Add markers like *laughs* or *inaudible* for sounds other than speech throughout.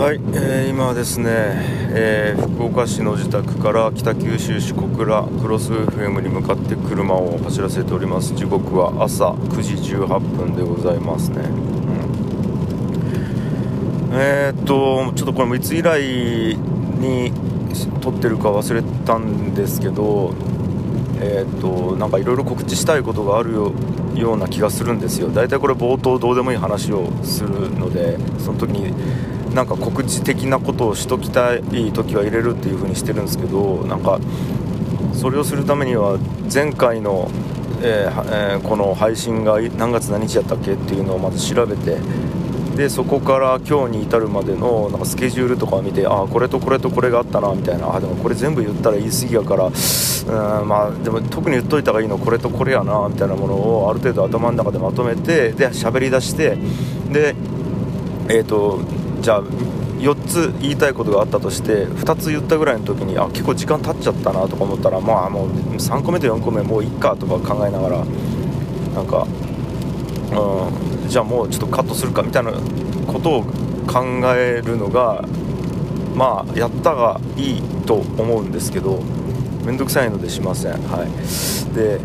はい、えー今はですね、えー福岡市の自宅から北九州市小倉クロス FM に向かって車を走らせております。時刻は朝9時18分でございますね、うん。えーっとちょっとこれもいつ以来に撮ってるか忘れたんですけどえーっとなんかいろいろ告知したいことがあるよような気がするんですよ。大体これ冒頭どうでもいい話をするのでその時になんか告知的なことをしときたい時は入れるっていう風にしてるんですけどなんかそれをするためには前回の、えーえーこの配信が何月何日やったっけっていうのをまず調べてでそこから今日に至るまでのなんかスケジュールとかを見てああこれとこれとこれがあったなみたいなあでもこれ全部言ったら言い過ぎやからうんまあでも特に言っといた方がいいのこれとこれやなみたいなものをある程度頭の中でまとめてで喋り出してでえー、とじゃあ4つ言いたいことがあったとして2つ言ったぐらいの時にあ結構時間経っちゃったなとか思ったらまあもう3個目と4個目もういっかとか考えながらなんか、うん、じゃあもうちょっとカットするかみたいなことを考えるのがまあやったがいいと思うんですけど面倒くさいのでしません。はい。で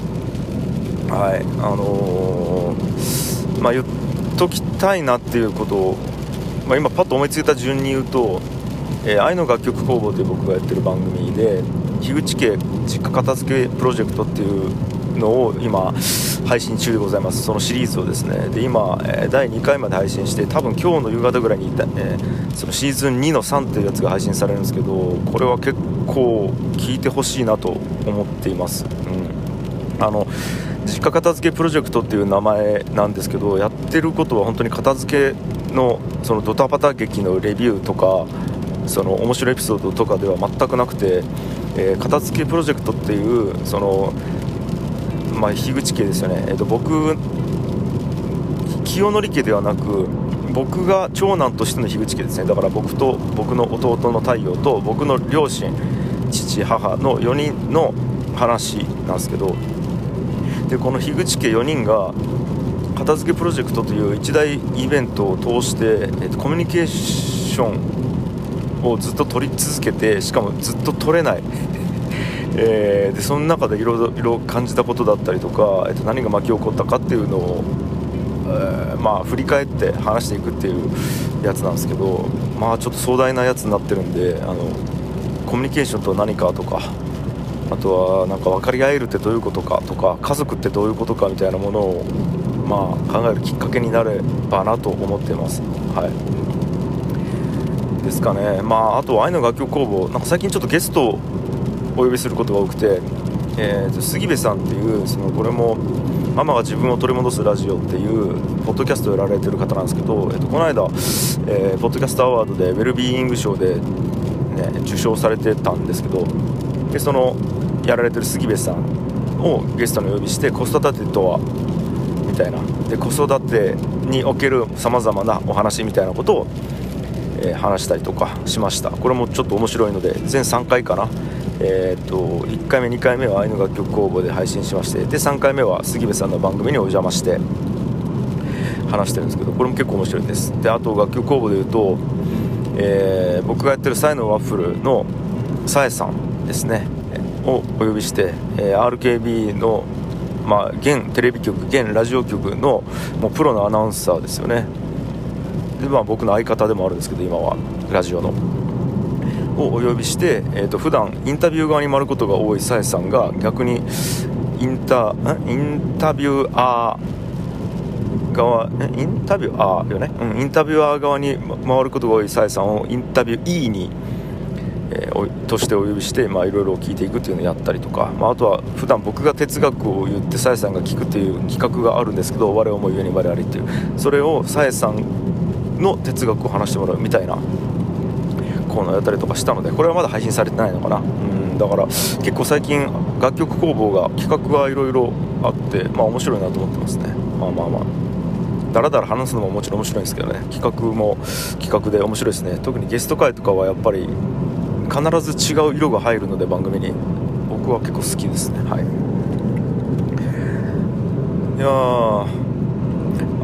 はいあのーまあ言っときたいなっていうことを、まあ、今パッと思いついた順に言うと「えー愛の楽曲工房」という僕がやってる番組で樋口家実家片付けプロジェクトっていうのを今配信中でございます。そのシリーズをですね。で今、えー第2回まで配信して多分今日の夕方ぐらいに、えーそのシーズン2の3というやつが配信されるんですけどこれは結構聞いてほしいなと思っています、うん、あの実家片付けプロジェクトっていう名前なんですけどやってることは本当に片付けのそのドタバタ劇のレビューとかその面白いエピソードとかでは全くなくて、えー片付けプロジェクトっていうそのまあ樋口家ですよね、えー、と僕清則家ではなく僕が長男としての樋口家ですね。だから僕と僕の弟の太陽と僕の両親父母の4人の話なんですけどでこの樋口家4人が片付けプロジェクトという一大イベントを通して、えっとコミュニケーションをずっと取り続けてしかもずっと取れない、*laughs* えーでその中でいろいろ感じたことだったりとか、えっと何が巻き起こったかっていうのを、えーまあ、振り返って話していくっていうやつなんですけどまあちょっと壮大なやつになってるんであのコミュニケーションとは何かとかあとはなんか分かり合えるってどういうことかとか家族ってどういうことかみたいなものを、まあ、考えるきっかけになればなと思ってます。はい、ですかね、まあ、あとは愛の楽曲工房なんか最近ちょっとゲストをお呼びすることが多くて、えーと杉部さんっていうそのこれもママが自分を取り戻すラジオっていうポッドキャストをやられてる方なんですけど、えっとこの間、えーポッドキャストアワードでウェルビーイング賞で、ね、受賞されてたんですけどでそのやられてる杉部さんをゲストにお呼びして子育てとはみたいな。で子育てにおけるさまざまなお話みたいなことを、えー話したりとかしました。これもちょっと面白いので全3回かな。えーっと1回目2回目は愛の楽曲工房で配信しましてで3回目は杉部さんの番組にお邪魔して話してるんですけどこれも結構面白いです。であと楽曲工房でいうと、えー僕がやってるサイのワッフルのさえさんですね。をお呼びして、えー RKB のまあ、現テレビ局現ラジオ局のもうプロのアナウンサーですよね。で、まあ、僕の相方でもあるんですけど今は。ラジオの。をお呼びして、えー、と普段インタビュー側に回ることが多いさえさんが逆にインタインタビュアー側インタビュアーよね、うん、インタビュアー側に回ることが多いさえさんをインタビュー E に、えーとしてお呼びしてまあいろいろ聞いていくっていうのをやったりとか、まあ、あとは普段僕が哲学を言ってさえさんが聞くっていう企画があるんですけど我をもゆえに我々っていう。それをさえさんの哲学を話してもらうみたいなコーナーやったりとかしたのでこれはまだ配信されてないのかな。うんだから結構最近楽曲工房が企画がいろいろあってまあ面白いなと思ってますね。まあまあまあ。だらだら話すのももちろん面白いんですけどね。企画も企画で面白いですね。特にゲスト会とかはやっぱり必ず違う色が入るので番組に。僕は結構好きですね。はい。いや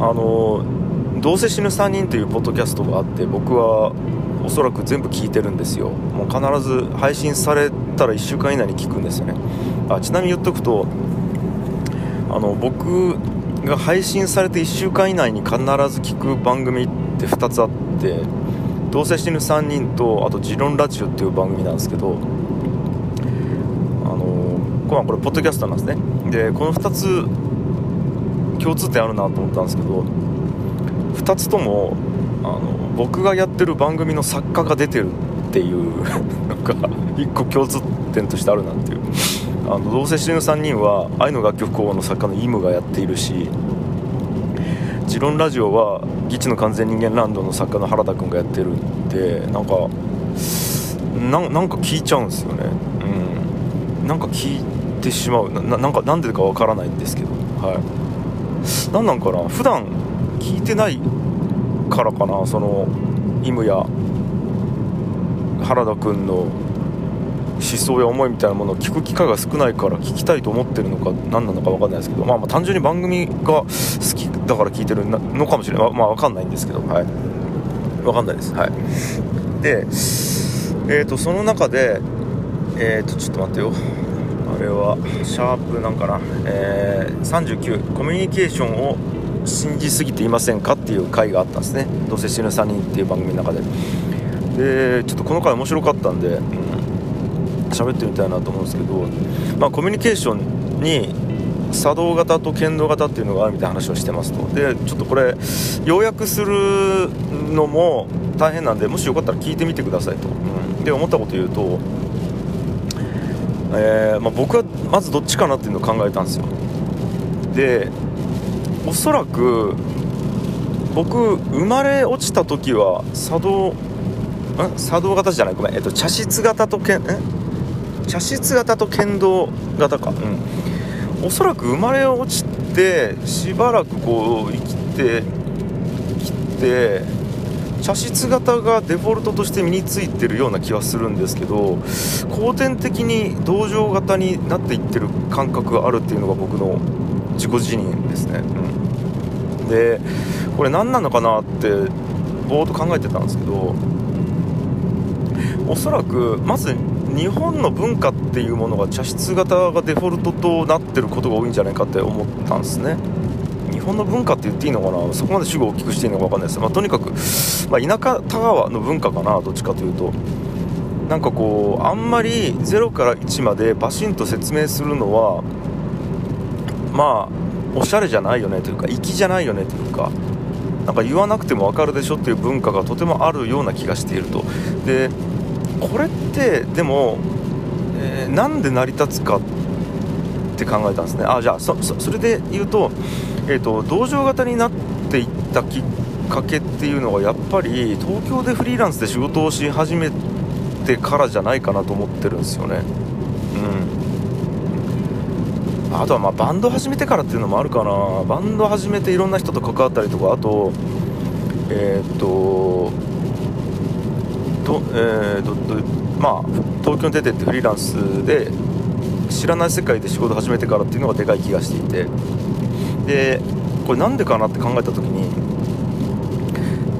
あの「どうせ死ぬ3人」というポッドキャストがあって僕はおそらく全部聞いてるんですよ。もう必ず配信されたら1週間以内に聞くんですよね。あちなみに言っとくとあの僕が配信されて1週間以内に必ず聞く番組って2つあって「どうせ死ぬ3人と」あと「ジロンラジオ」っていう番組なんですけどあのこれこれポッドキャスターなんですね。でこの2つ共通点あるなと思ったんですけど2つともあの僕がやってる番組の作家が出てるっていう *laughs* なんか1個共通点としてあるなっていう。あのどうせ死ぬ3人は愛の楽曲工房の作家のイムがやっているし「ジロンラジオ」は「ギチの完全人間ランド」の作家の原田君がやってるんでなんかなんか聞いちゃうんですよね。うん。なんか聞いてしまう。ななんかなんでかわからないんですけど。はい。何なんかな。普段聞いてないからかな。そのイムや原田君の思想や思いみたいなものを聞く機会が少ないから聞きたいと思ってるのか何なのか分かんないですけど、まあ、まあ単純に番組が好きだから聞いてるのかもしれない。まあ分かんないんですけど。はい。分かんないです。はい。でえーとその中でえーとちょっと待ってよ。あれはシャープなんかな、えー、39コミュニケーションを信じすぎていませんかっていう回があったんですね「どうせ死ぬ3人」っていう番組の中で。でちょっとこの回面白かったんで、うん、喋ってみたいなと思うんですけど、まあ、コミュニケーションに作動型と剣道型っていうのがあるみたいな話をしてますと。でちょっとこれ要約するのも大変なんでもしよかったら聞いてみてくださいと、うん、で思ったこと言うと、えー、まあ、僕はまずどっちかなっていうのを考えたんですよ。でおそらく僕生まれ落ちた時は作動ん？作動型じゃない。ごめん、えっと、茶室型と剣茶室型と剣道型か。うん。おそらく生まれ落ちてしばらくこう生きてきて茶室型がデフォルトとして身についてるような気はするんですけど後天的に同情型になっていってる感覚があるっていうのが僕の自己自認ですね、うん、でこれ何なのかなってぼーっと考えてたんですけどおそらくまず日本の文化っていうものが茶室型がデフォルトとなってることが多いんじゃないかって思ったんですね。日本の文化って言っていいのかな？そこまで主語を大きくしていいのか分かんな？いです、まあ、とにかく、まあ、田舎田川の文化かなどっちかというと。なんかこうあんまり0から1までバシンと説明するのはまあおしゃれじゃないよねというか粋じゃないよねというかなんか言わなくても分かるでしょっていう文化がとてもあるような気がしていると。でこれってでも、えー、なんで成り立つかって考えたんですね。あじゃあそれで言うと,、えーと、同情型になっていったきっかけっていうのはやっぱり東京でフリーランスで仕事をし始めてからじゃないかなと思ってるんですよね。うん。あとはまあバンド始めてからっていうのもあるかな。バンド始めていろんな人と関わったりとかあとえっ、とと,、えーとまあ、東京に出てってフリーランスで知らない世界で仕事始めてからっていうのがでかい気がしていて。でこれなんでかなって考えた時に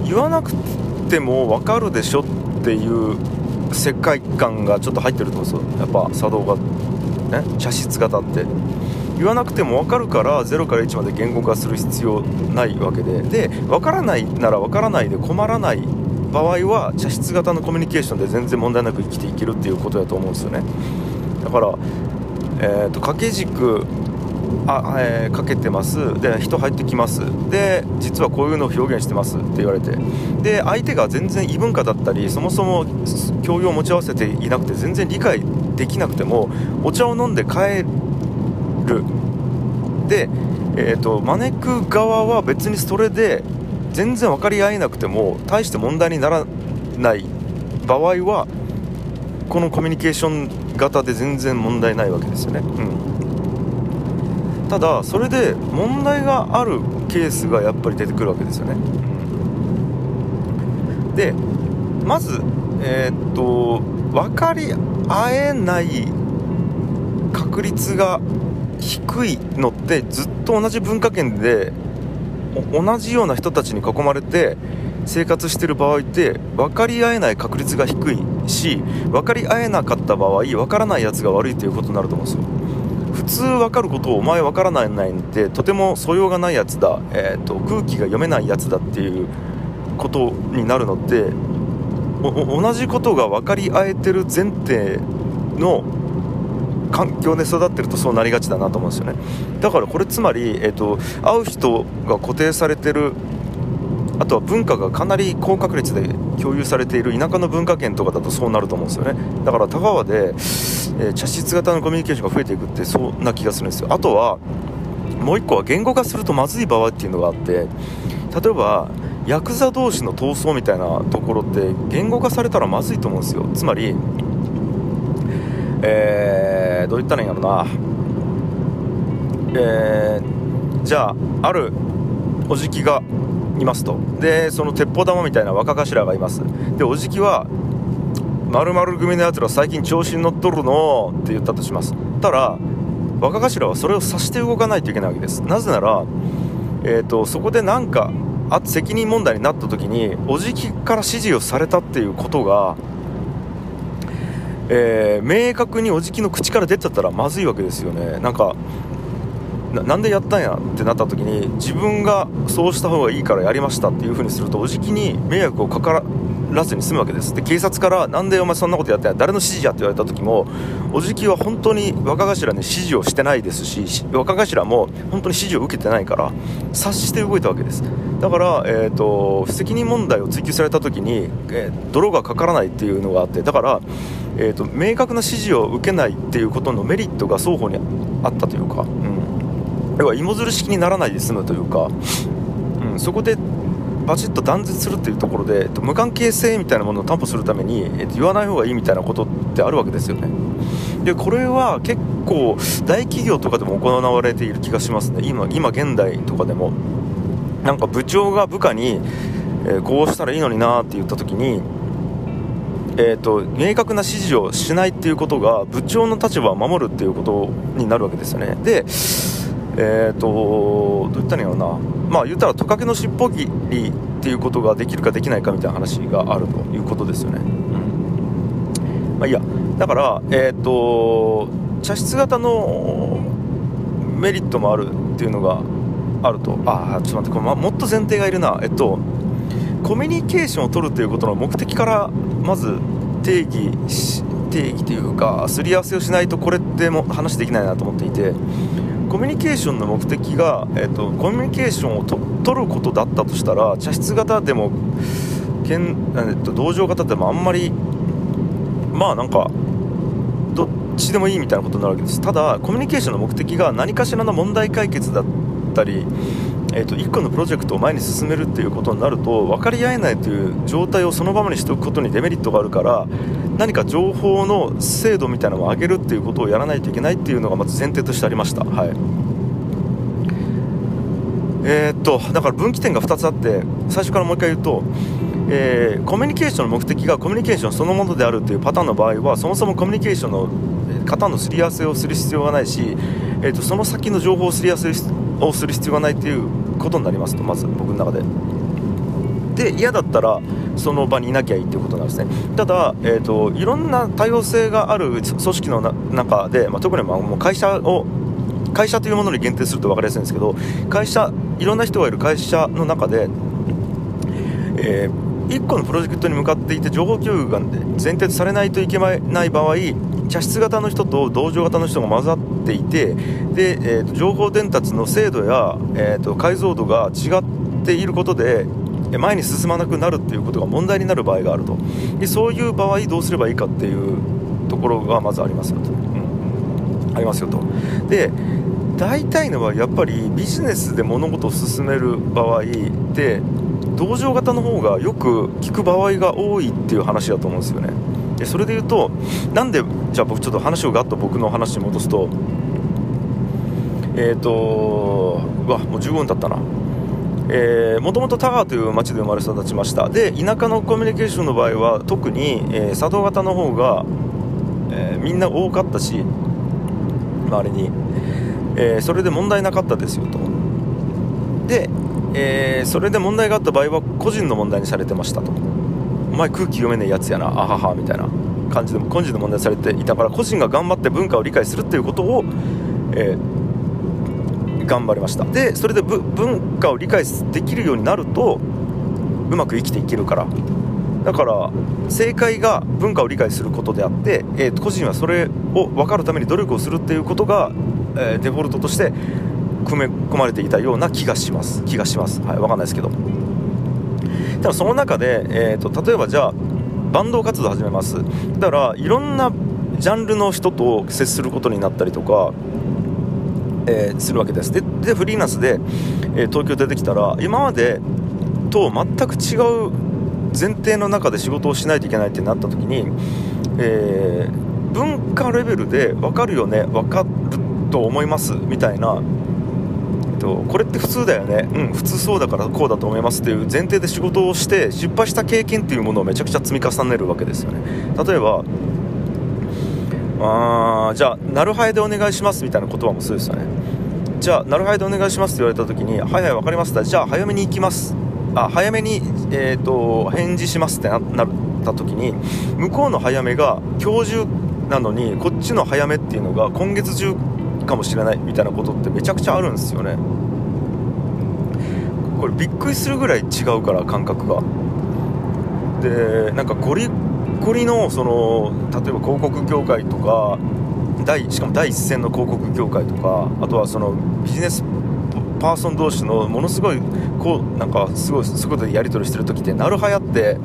言わなくても分かるでしょっていう世界観がちょっと入ってると思うんですよ。やっぱ作動がね茶室型って。言わなくても分かるから0から1まで言語化する必要ないわけで。で分からないなら分からないで困らない場合は茶室型のコミュニケーションで全然問題なく生きていけるっていうことだと思うんですよね。だから、えーと、掛け軸あ、えー、かけてます。で人入ってきます。で実はこういうのを表現してますって言われて。で相手が全然異文化だったりそもそも教養を持ち合わせていなくて全然理解できなくてもお茶を飲んで帰る。で、えーと招く側は別にそれで全然分かり合えなくても大して問題にならない場合はこのコミュニケーション型で全然問題ないわけですよね、うん、ただそれで問題があるケースがやっぱり出てくるわけですよね、うん、でまずえー、っと分かり合えない確率が低いのってずっと同じ文化圏で同じような人たちに囲まれて生活してる場合って分かり合えない確率が低いし分かり合えなかった場合分からないやつが悪いということになると思うんですよ。普通分かることをお前分からないんってとても素養がないやつだ、えーと、空気が読めないやつだっていうことになるのって同じことが分かり合えてる前提の環境で育ってるとそうなりがちだなと思うんですよね。だからこれつまり、えーと会う人が固定されてるあとは文化がかなり高確率で共有されている田舎の文化圏とかだとそうなると思うんですよね。だから田川で、えー、茶室型のコミュニケーションが増えていくってそんな気がするんですよ。あとはもう1個は言語化するとまずい場合っていうのがあって例えばヤクザ同士の闘争みたいなところって言語化されたらまずいと思うんですよ。つまりえー、どう言ったらいいんやろな。えー、じゃああるおじきがいますと。でその鉄砲玉みたいな若頭がいます。でおじきは「まる組のやつら最近調子に乗っとるの」って言ったとします。たら若頭はそれを察して動かないといけないわけです。なぜなら、えーと、そこで何かあ責任問題になった時におじきから指示をされたっていうことがえー、明確におじきの口から出ちゃったらまずいわけですよね。なんかなんでやったんやってなった時に自分がそうした方がいいからやりましたっていう風にするとおじきに迷惑をかからずに済むわけです。で警察からなんでお前そんなことやったんや誰の指示やって言われた時もおじきは本当に若頭に指示をしてないですし若頭も本当に指示を受けてないから察して動いたわけです。だから、えーと、責任問題を追及された時に、えー、泥がかからないっていうのがあってだから、えーと明確な指示を受けないっていうことのメリットが双方にあったというか、要は芋づる式にならないで済むというか、うん、そこでバチッと断絶するっていうところでえっと無関係性みたいなものを担保するために、えっと、言わない方がいいみたいなことってあるわけですよね。でこれは結構大企業とかでも行われている気がしますね。今今現代とかでも。なんか部長が部下に、えー、こうしたらいいのになって言った時にえーと、明確な指示をしないっていうことが部長の立場を守るっていうことになるわけですよね。でえーと、どう言ったらいいのな、まあ、言ったらトカゲの尻尾切りっていうことができるかできないかみたいな話があるということですよね。うん。まあ、いいや、だから、えーと、茶室型のメリットもあるっていうのがあると、ああ、ちょっと待って、これ、ま、もっと前提がいるな、えっと、コミュニケーションを取るということの目的からまず定義定義というかすり合わせをしないとこれっても話できないなと思っていて。コミュニケーションの目的が、えーと、コミュニケーションをと取ることだったとしたら茶室型でもけん、えーと、道場型でもあんまりまあなんかどっちでもいいみたいなことになるわけです。ただコミュニケーションの目的が何かしらの問題解決だったりえーと、1個のプロジェクトを前に進めるっていうことになると分かり合えないという状態をそのままにしておくことにデメリットがあるから何か情報の精度みたいなのを上げるっていうことをやらないといけないっていうのがまず前提としてありました。はいえー、っとだから分岐点が2つあって最初からもう1回言うと、えー、コミュニケーションの目的がコミュニケーションそのものであるというパターンの場合はそもそもコミュニケーションの型のすり合わせをする必要がないし、えー、とその先の情報をすり合わせをする必要がないということになりますとまず僕の中で。で嫌だったらその場にいなきゃいいということなんですねただ、えーと、いろんな多様性がある組織の中で、まあ、特にまあもう会社を会社というものに限定すると分かりやすいんですけど会社いろんな人がいる会社の中で、えー、1個のプロジェクトに向かっていて情報共有が前提とされないといけない場合茶室型の人と同情型の人が混ざっていてで、えーと、情報伝達の精度や、えーと、解像度が違っていることで前に進まなくなるっていうことが問題になる場合があると。でそういう場合どうすればいいかっていうところがまずありますよと、うん、ありますよと。で大体のはやっぱりビジネスで物事を進める場合って同情型の方がよく聞く場合が多いっていう話だと思うんですよね。でそれで言うとなんでじゃあ僕ちょっと話をガッと僕の話に戻すとえっ、ー、とうわもう15分経ったな。もともと田川という町で生まれ育ちました。で田舎のコミュニケーションの場合は特に、えー、佐渡型の方が、えー、みんな多かったし周りに、え、それで問題なかったですよと。で、え、それで問題があった場合は個人の問題にされてましたと。お前空気読めねえやつやな。あははみたいな。感じで個人の問題されていたから個人が頑張って文化を理解するっていうことを、えー、頑張りました。でそれで文化を理解できるようになるとうまく生きていけるから。だから正解が文化を理解することであって、えー、個人はそれを分かるために努力をするっていうことが、えー、デフォルトとして組め込まれていたような気がします。気がします。はい分かんないですけど。ただその中で、えーと、例えばじゃあバンド活動始めます。だからいろんなジャンルの人と接することになったりとか、えー、するわけです。ででフリーランスで、えー、東京出てきたら今までと全く違う前提の中で仕事をしないといけないってなった時に、えー、文化レベルで分かるよね分かると思いますみたいな、えっと、これって普通だよね。うん普通そうだからこうだと思いますっていう前提で仕事をして失敗した経験っていうものをめちゃくちゃ積み重ねるわけですよね。例えばあじゃあなるはやでお願いしますみたいな言葉もそうですよね。じゃあなるはやでお願いしますって言われた時にはいはい分かりました。じゃあ早めに行きます。あ早めに、えーと、返事しますってなった時に向こうの早めが今日中なのにこっちの早めっていうのが今月中かもしれないみたいなことってめちゃくちゃあるんですよね。これびっくりするぐらい違うから感覚が。でなんかゴリゴリのその例えば広告業界とか第しかも第一線の広告業界とかあとはそのビジネスパーソン同士のものすごいこうなんかすごいそういうことでやり取りしてる時ってなるはやって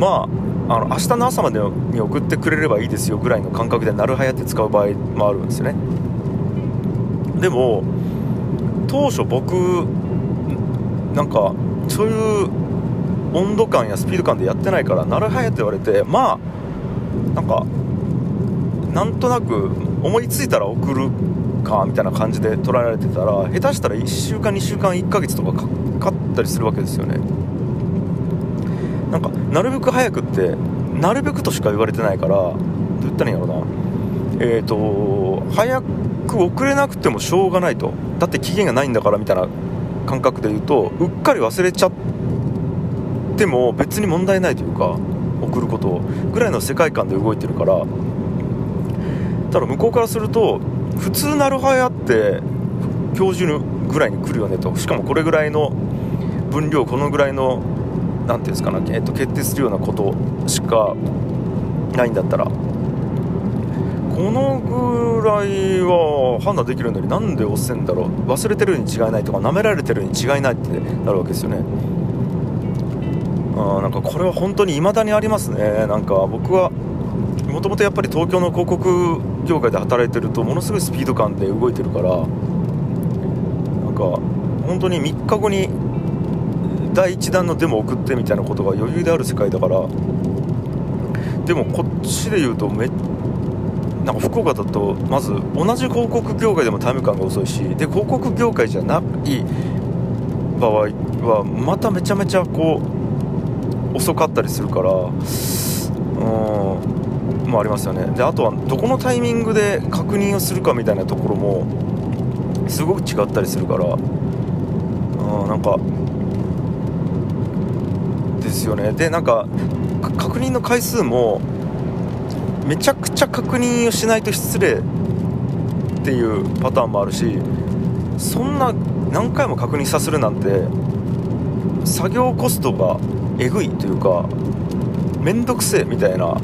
まああの明日の朝までに送ってくれればいいですよぐらいの感覚でなるはやって使う場合もあるんですよね。でも当初僕なんかそういう温度感やスピード感でやってないからなるはやって言われてまあなんかなんとなく思いついたら送るかみたいな感じで捉えられてたら下手したら1週間2週間1ヶ月とかかかったりするわけですよね。なんかなるべく早くってなるべくとしか言われてないからどう言ったらいいんやろうな。えっ、ー、と早く遅れなくてもしょうがないと。だって期限がないんだからみたいな感覚で言うとうっかり忘れちゃっても別に問題ないというか送ることぐらいの世界観で動いてるからただ向こうからすると普通なるはやって教授ぐらいに来るよねと。しかもこれぐらいの分量このぐらいの何ていうんですかね、えっと、決定するようなことしかないんだったらこのぐらいは判断できるのになんで押せんだろう。忘れてるに違いないとか舐められてるに違いないってなるわけですよね。あなんかこれは本当に未だにありますね。なんか僕はもともとやっぱり東京の広告業界で働いてるとものすごいスピード感で動いてるからなんか本当に3日後に第1弾のデモ送ってみたいなことが余裕である世界だからでもこっちで言うとめなんか福岡だとまず同じ広告業界でもタイム感が遅いしで広告業界じゃない場合はまためちゃめちゃこう遅かったりするからうんもありますよね。であとはどこのタイミングで確認をするかみたいなところもすごく違ったりするからあなんかですよね。でなんか確認の回数もめちゃくちゃ確認をしないと失礼っていうパターンもあるしそんな何回も確認させるなんて作業コストがえぐいというか面倒くせえみたいな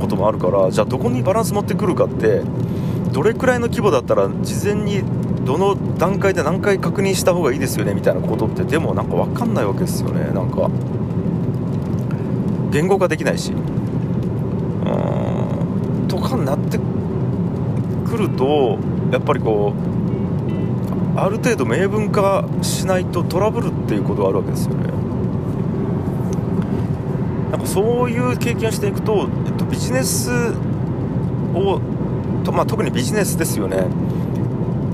こともあるからじゃあどこにバランス持ってくるかってどれくらいの規模だったら事前にどの段階で何回確認した方がいいですよねみたいなことってでもなんか分かんないわけですよねなんか。言語化できないし。うん。とかになってくるとやっぱりこうある程度明文化しないとトラブルっていうことがあるわけですよね。なんかそういう経験をしていくとえっとビジネスをと、まあ、特にビジネスですよね。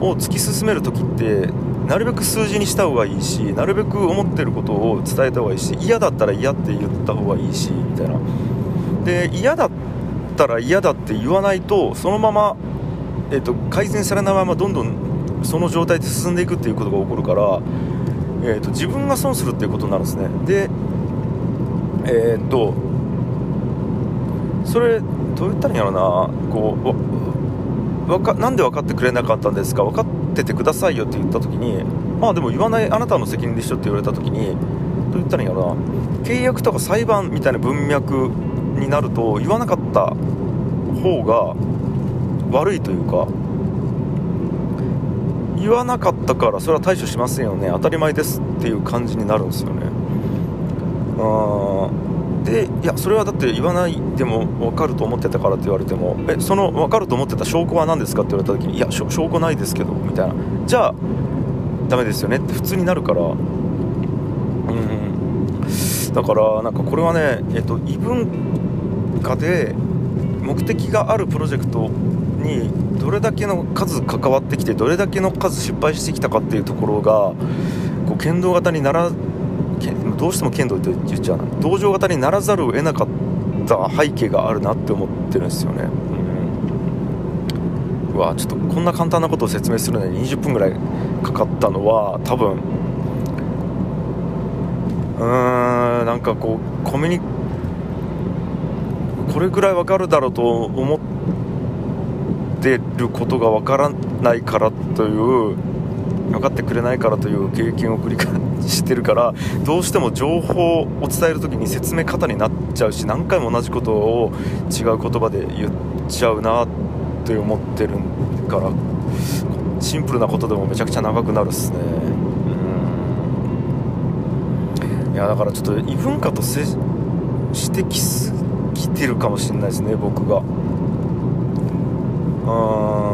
を突き進める時ってなるべく数字にした方がいいしなるべく思ってることを伝えた方がいいし嫌だったら嫌って言った方がいいしみたいな。で嫌だったら嫌だって言わないとそのまま、えーと、改善されないままどんどんその状態で進んでいくっていうことが起こるから、えー、と自分が損するっていうことになるんですね。でえっ、とそれどう言ったらいいんやろな。こうわかなんで分かってくれなかったんですか？分かっててくださいよって言った時にまあでも言わないあなたの責任でしょって言われた時にどう言ったらいいんやろな。契約とか裁判みたいな文脈になると言わなかった方が悪いというか言わなかったからそれは対処しませんよね。当たり前ですっていう感じになるんですよね。あでいやそれはだって言わないでも分かると思ってたからって言われてもえその分かると思ってた証拠は何ですかって言われた時にいや証拠ないですけどみたいな。じゃあダメですよねって普通になるから。うん。だからなんかこれはねえっと異文化で目的があるプロジェクトにどれだけの数関わってきてどれだけの数失敗してきたかっていうところがこう剣道型にならどうしても剣道って言っちゃう道場型にならざるを得なかった背景があるなって思ってるんですよね、うん、わちょっとこんな簡単なことを説明するのに20分ぐらいかかったのは多分うーんなんかこうコミュニこれぐらいわかるだろうと思ってることがわからないからという分かってくれないからという経験を繰り返してるからどうしても情報を伝える時に説明方になっちゃうし何回も同じことを違う言葉で言っちゃうなって思ってるからシンプルなことでもめちゃくちゃ長くなるっすね。うん。いやだからちょっと異文化と接してきすぎてるかもしれないですね僕が。うんなん。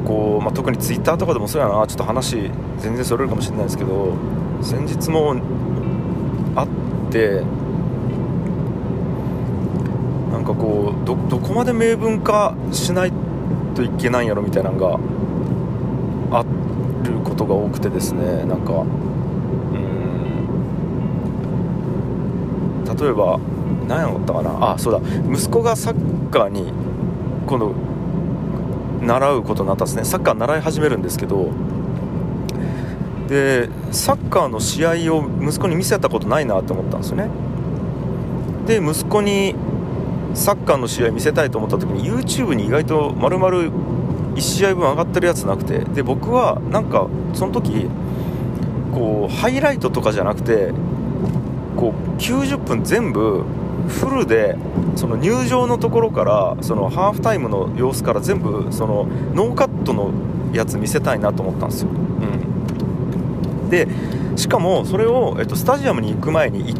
かこう、まあ、特にツイッターとかでもそうやなちょっと話全然それるかもしれないですけど先日もあってなんかこうどどこまで明文化しないといけないんやろみたいなのがあることが多くてですねなんかうん。例えば何やろったかな。あそうだ。息子がサッカーに今度習うことになったんですね。サッカー習い始めるんですけどでサッカーの試合を息子に見せたことないなって思ったんですよね。で息子にサッカーの試合見せたいと思った時に YouTube に意外と丸々1試合分上がってるやつなくてで僕はなんかその時こうハイライトとかじゃなくてこう90分全部フルでその入場のところからそのハーフタイムの様子から全部そのノーカットのやつ見せたいなと思ったんですよ、うん、でしかもそれを、えっと、スタジアムに行く前に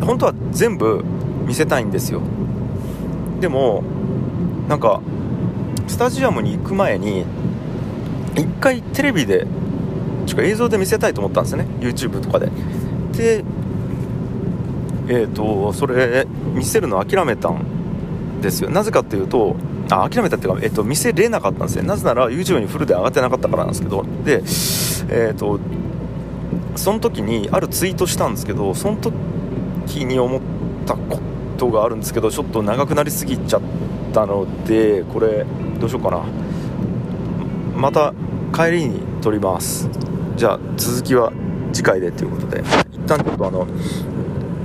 本当は全部見せたいんですよ。でもなんかスタジアムに行く前に一回テレビでちょ映像で見せたいと思ったんですよね。YouTube とかで。えーと、それ見せるの諦めたんですよ。なぜかっていうとあ諦めたっていうか、えーと、見せれなかったんですねなぜなら YouTube にフルで上がってなかったからなんですけど。でえっ、ー、とその時にあるツイートしたんですけどその時に思ったことがあるんですけどちょっと長くなりすぎちゃったのでこれどうしようかな。また帰りに撮ります。じゃあ続きは次回でということで。一旦ちょっとあの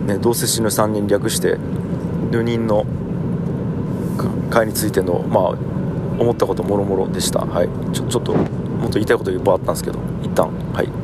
ね、どうせ死ぬ3人略して4人の会についての、まあ、思ったこともろもろでした、はい、ちょちょっともっと言いたいこといっぱいあったんですけど一旦。はい。